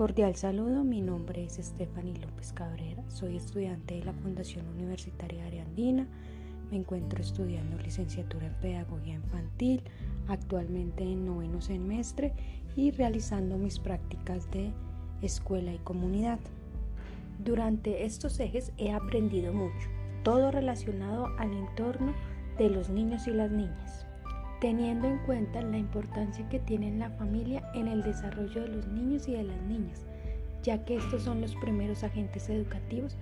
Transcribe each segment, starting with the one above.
Cordial saludo, mi nombre es Stephanie López Cabrera, soy estudiante de la Fundación Universitaria Ariandina, me encuentro estudiando licenciatura en Pedagogía Infantil, actualmente en noveno semestre y realizando mis prácticas de escuela y comunidad. Durante estos ejes he aprendido mucho, todo relacionado al entorno de los niños y las niñas teniendo en cuenta la importancia que tiene la familia en el desarrollo de los niños y de las niñas, ya que estos son los primeros agentes educativos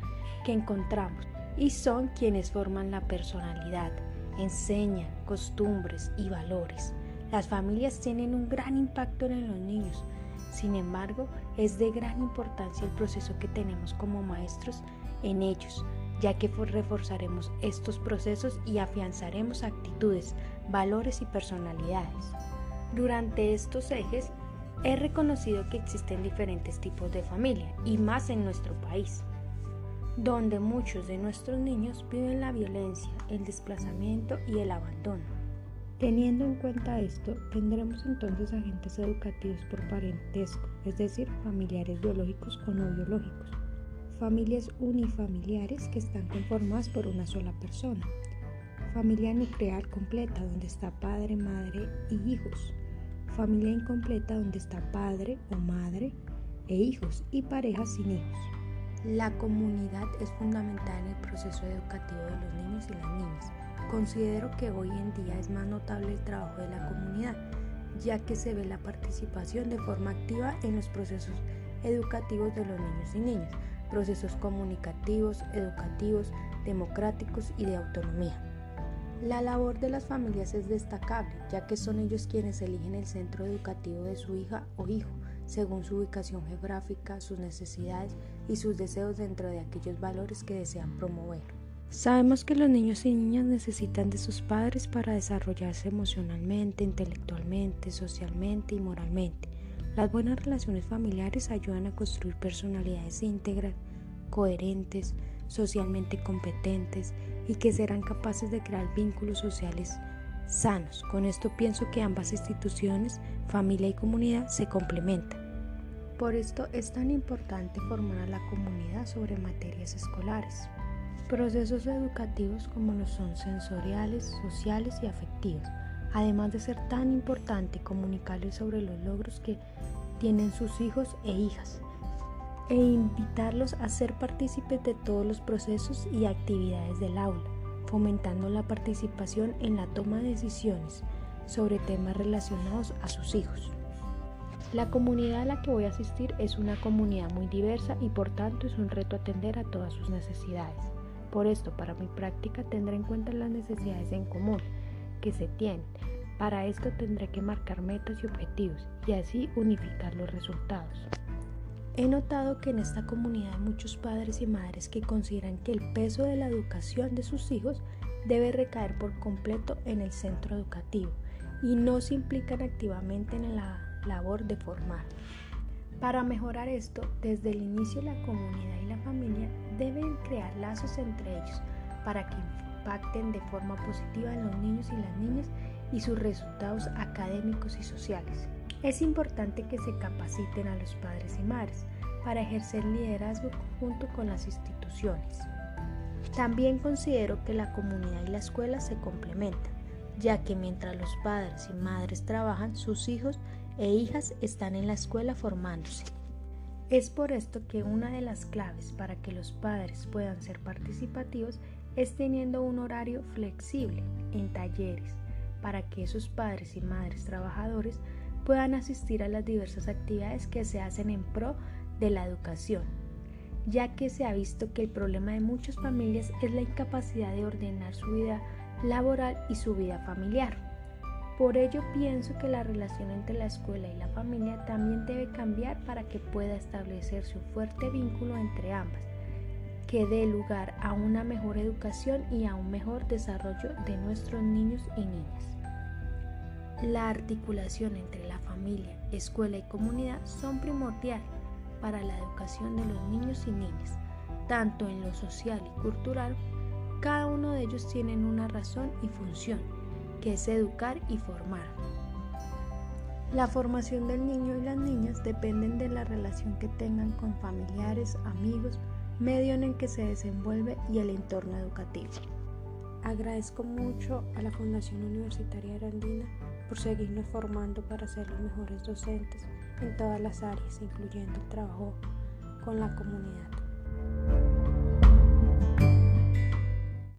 que encontramos y son quienes forman la personalidad, enseñan costumbres y valores. Las familias tienen un gran impacto en los niños, sin embargo, es de gran importancia el proceso que tenemos como maestros en ellos, ya que reforzaremos estos procesos y afianzaremos actitudes, valores y personalidades. Durante estos ejes, he reconocido que existen diferentes tipos de familia, y más en nuestro país, donde muchos de nuestros niños viven la violencia, el desplazamiento y el abandono. Teniendo en cuenta esto, tendremos entonces agentes educativos por parentesco, es decir, familiares biológicos o no biológicos familias unifamiliares que están conformadas por una sola persona, familia nuclear completa donde está padre, madre y hijos, familia incompleta donde está padre o madre e hijos y parejas sin hijos. La comunidad es fundamental en el proceso educativo de los niños y las niñas. Considero que hoy en día es más notable el trabajo de la comunidad, ya que se ve la participación de forma activa en los procesos educativos de los niños y niñas, procesos comunicativos, educativos, democráticos y de autonomía. La labor de las familias es destacable, ya que son ellos quienes eligen el centro educativo de su hija o hijo, según su ubicación geográfica, sus necesidades y sus deseos dentro de aquellos valores que desean promover. Sabemos que los niños y niñas necesitan de sus padres para desarrollarse emocionalmente, intelectualmente, socialmente y moralmente. Las buenas relaciones familiares ayudan a construir personalidades íntegras, coherentes, socialmente competentes y que serán capaces de crear vínculos sociales sanos. Con esto pienso que ambas instituciones, familia y comunidad, se complementan. Por esto es tan importante formar a la comunidad sobre materias escolares, procesos educativos como los son sensoriales, sociales y afectivos además de ser tan importante comunicarles sobre los logros que tienen sus hijos e hijas e invitarlos a ser partícipes de todos los procesos y actividades del aula, fomentando la participación en la toma de decisiones sobre temas relacionados a sus hijos. La comunidad a la que voy a asistir es una comunidad muy diversa y por tanto es un reto atender a todas sus necesidades. Por esto, para mi práctica tendré en cuenta las necesidades en común que se tienen. Para esto tendré que marcar metas y objetivos y así unificar los resultados. He notado que en esta comunidad hay muchos padres y madres que consideran que el peso de la educación de sus hijos debe recaer por completo en el centro educativo y no se implican activamente en la labor de formar. Para mejorar esto, desde el inicio la comunidad y la familia deben crear lazos entre ellos para que impacten de forma positiva en los niños y las niñas y sus resultados académicos y sociales. Es importante que se capaciten a los padres y madres para ejercer liderazgo junto con las instituciones. También considero que la comunidad y la escuela se complementan, ya que mientras los padres y madres trabajan, sus hijos e hijas están en la escuela formándose. Es por esto que una de las claves para que los padres puedan ser participativos es teniendo un horario flexible en talleres para que esos padres y madres trabajadores puedan asistir a las diversas actividades que se hacen en pro de la educación, ya que se ha visto que el problema de muchas familias es la incapacidad de ordenar su vida laboral y su vida familiar. Por ello pienso que la relación entre la escuela y la familia también debe cambiar para que pueda establecerse un fuerte vínculo entre ambas que dé lugar a una mejor educación y a un mejor desarrollo de nuestros niños y niñas. La articulación entre la familia, escuela y comunidad son primordiales para la educación de los niños y niñas, tanto en lo social y cultural, cada uno de ellos tienen una razón y función, que es educar y formar. La formación del niño y las niñas dependen de la relación que tengan con familiares, amigos, medio en el que se desenvuelve y el entorno educativo. Agradezco mucho a la Fundación Universitaria Arandina por seguirnos formando para ser los mejores docentes en todas las áreas, incluyendo el trabajo con la comunidad.